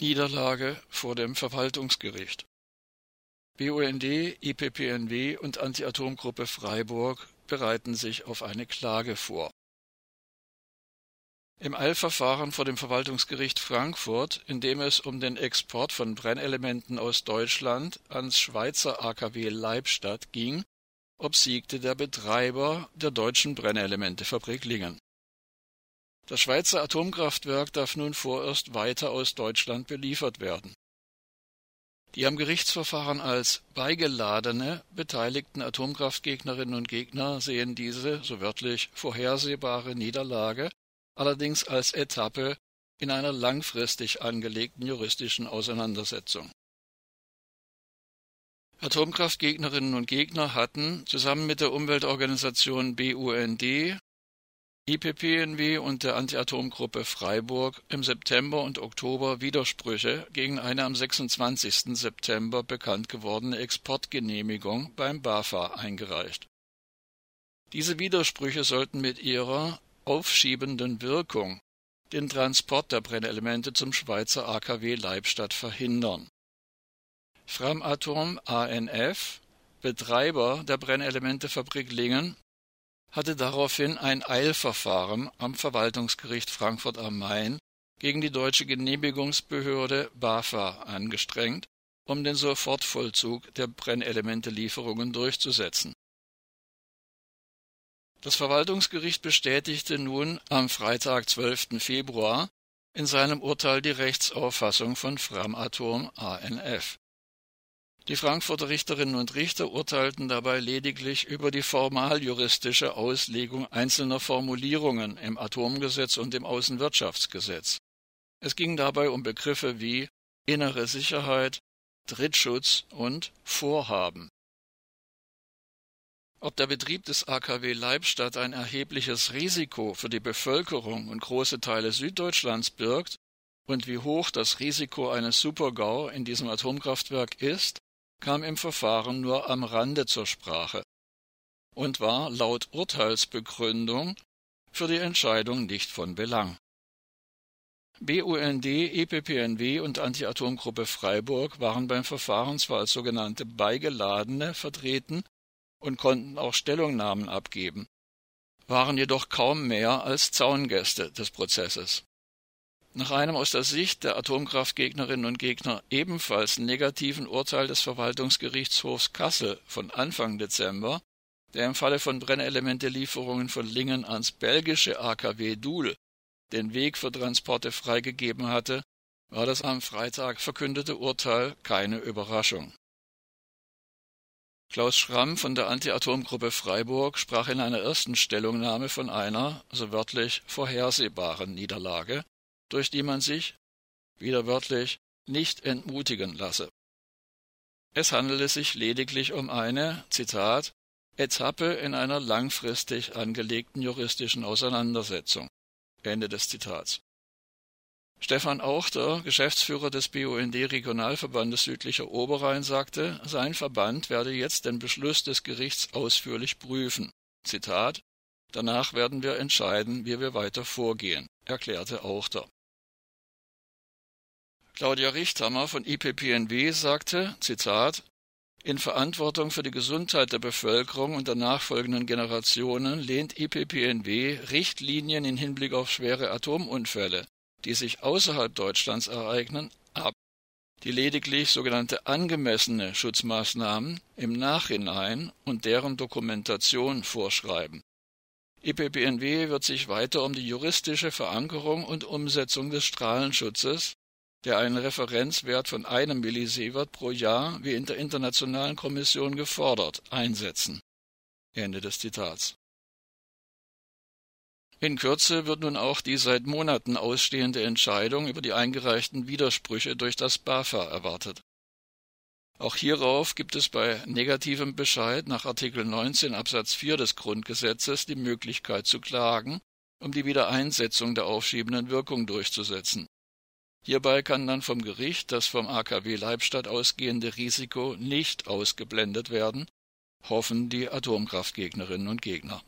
Niederlage vor dem Verwaltungsgericht. BUND, IPPNW und Anti-Atom-Gruppe Freiburg bereiten sich auf eine Klage vor. Im Eilverfahren vor dem Verwaltungsgericht Frankfurt, in dem es um den Export von Brennelementen aus Deutschland ans Schweizer AKW Leibstadt ging, obsiegte der Betreiber der deutschen Brennelementefabrik Lingen. Das Schweizer Atomkraftwerk darf nun vorerst weiter aus Deutschland beliefert werden die am Gerichtsverfahren als beigeladene beteiligten Atomkraftgegnerinnen und Gegner sehen diese, so wörtlich, vorhersehbare Niederlage allerdings als Etappe in einer langfristig angelegten juristischen Auseinandersetzung. Atomkraftgegnerinnen und Gegner hatten zusammen mit der Umweltorganisation BUND IPPNW und der Anti-Atom-Gruppe Freiburg im September und Oktober Widersprüche gegen eine am 26. September bekannt gewordene Exportgenehmigung beim BAFA eingereicht. Diese Widersprüche sollten mit ihrer aufschiebenden Wirkung den Transport der Brennelemente zum Schweizer AKW Leibstadt verhindern. Framatom ANF, Betreiber der Brennelementefabrik Lingen, hatte daraufhin ein Eilverfahren am Verwaltungsgericht Frankfurt am Main gegen die deutsche Genehmigungsbehörde BAFA angestrengt, um den Sofortvollzug der Brennelementelieferungen durchzusetzen. Das Verwaltungsgericht bestätigte nun am Freitag, 12. Februar, in seinem Urteil die Rechtsauffassung von Framatom ANF. Die Frankfurter Richterinnen und Richter urteilten dabei lediglich über die formaljuristische Auslegung einzelner Formulierungen im Atomgesetz und im Außenwirtschaftsgesetz. Es ging dabei um Begriffe wie innere Sicherheit, Drittschutz und Vorhaben. Ob der Betrieb des AKW Leibstadt ein erhebliches Risiko für die Bevölkerung und große Teile Süddeutschlands birgt und wie hoch das Risiko eines Supergau in diesem Atomkraftwerk ist, kam im Verfahren nur am Rande zur Sprache und war laut Urteilsbegründung für die Entscheidung nicht von Belang. BUND, EPPNW und Anti-Atom-Gruppe Freiburg waren beim Verfahren zwar als sogenannte Beigeladene vertreten und konnten auch Stellungnahmen abgeben, waren jedoch kaum mehr als Zaungäste des Prozesses. Nach einem aus der Sicht der Atomkraftgegnerinnen und Gegner ebenfalls negativen Urteil des Verwaltungsgerichtshofs Kassel von Anfang Dezember, der im Falle von Brennelementelieferungen von Lingen ans belgische AKW Doul den Weg für Transporte freigegeben hatte, war das am Freitag verkündete Urteil keine Überraschung. Klaus Schramm von der Anti-Atom-Gruppe Freiburg sprach in einer ersten Stellungnahme von einer, so wörtlich, vorhersehbaren Niederlage, durch die man sich, wieder wörtlich, nicht entmutigen lasse. Es handele sich lediglich um eine, Zitat, Etappe in einer langfristig angelegten juristischen Auseinandersetzung. Ende des Zitats. Stefan Auchter, Geschäftsführer des BUND Regionalverbandes Südlicher Oberrhein, sagte, sein Verband werde jetzt den Beschluss des Gerichts ausführlich prüfen. Zitat Danach werden wir entscheiden, wie wir weiter vorgehen, erklärte Auchter. Claudia Richthammer von IPPNW sagte, Zitat, in Verantwortung für die Gesundheit der Bevölkerung und der nachfolgenden Generationen lehnt IPPNW Richtlinien in Hinblick auf schwere Atomunfälle, die sich außerhalb Deutschlands ereignen, ab, die lediglich sogenannte angemessene Schutzmaßnahmen im Nachhinein und deren Dokumentation vorschreiben. IPPNW wird sich weiter um die juristische Verankerung und Umsetzung des Strahlenschutzes der einen Referenzwert von einem Millisievert pro Jahr, wie in der Internationalen Kommission gefordert, einsetzen. Ende des Zitats. In Kürze wird nun auch die seit Monaten ausstehende Entscheidung über die eingereichten Widersprüche durch das BAFA erwartet. Auch hierauf gibt es bei negativem Bescheid nach Artikel 19 Absatz 4 des Grundgesetzes die Möglichkeit zu klagen, um die Wiedereinsetzung der aufschiebenden Wirkung durchzusetzen. Hierbei kann dann vom Gericht das vom AKW Leibstadt ausgehende Risiko nicht ausgeblendet werden, hoffen die Atomkraftgegnerinnen und Gegner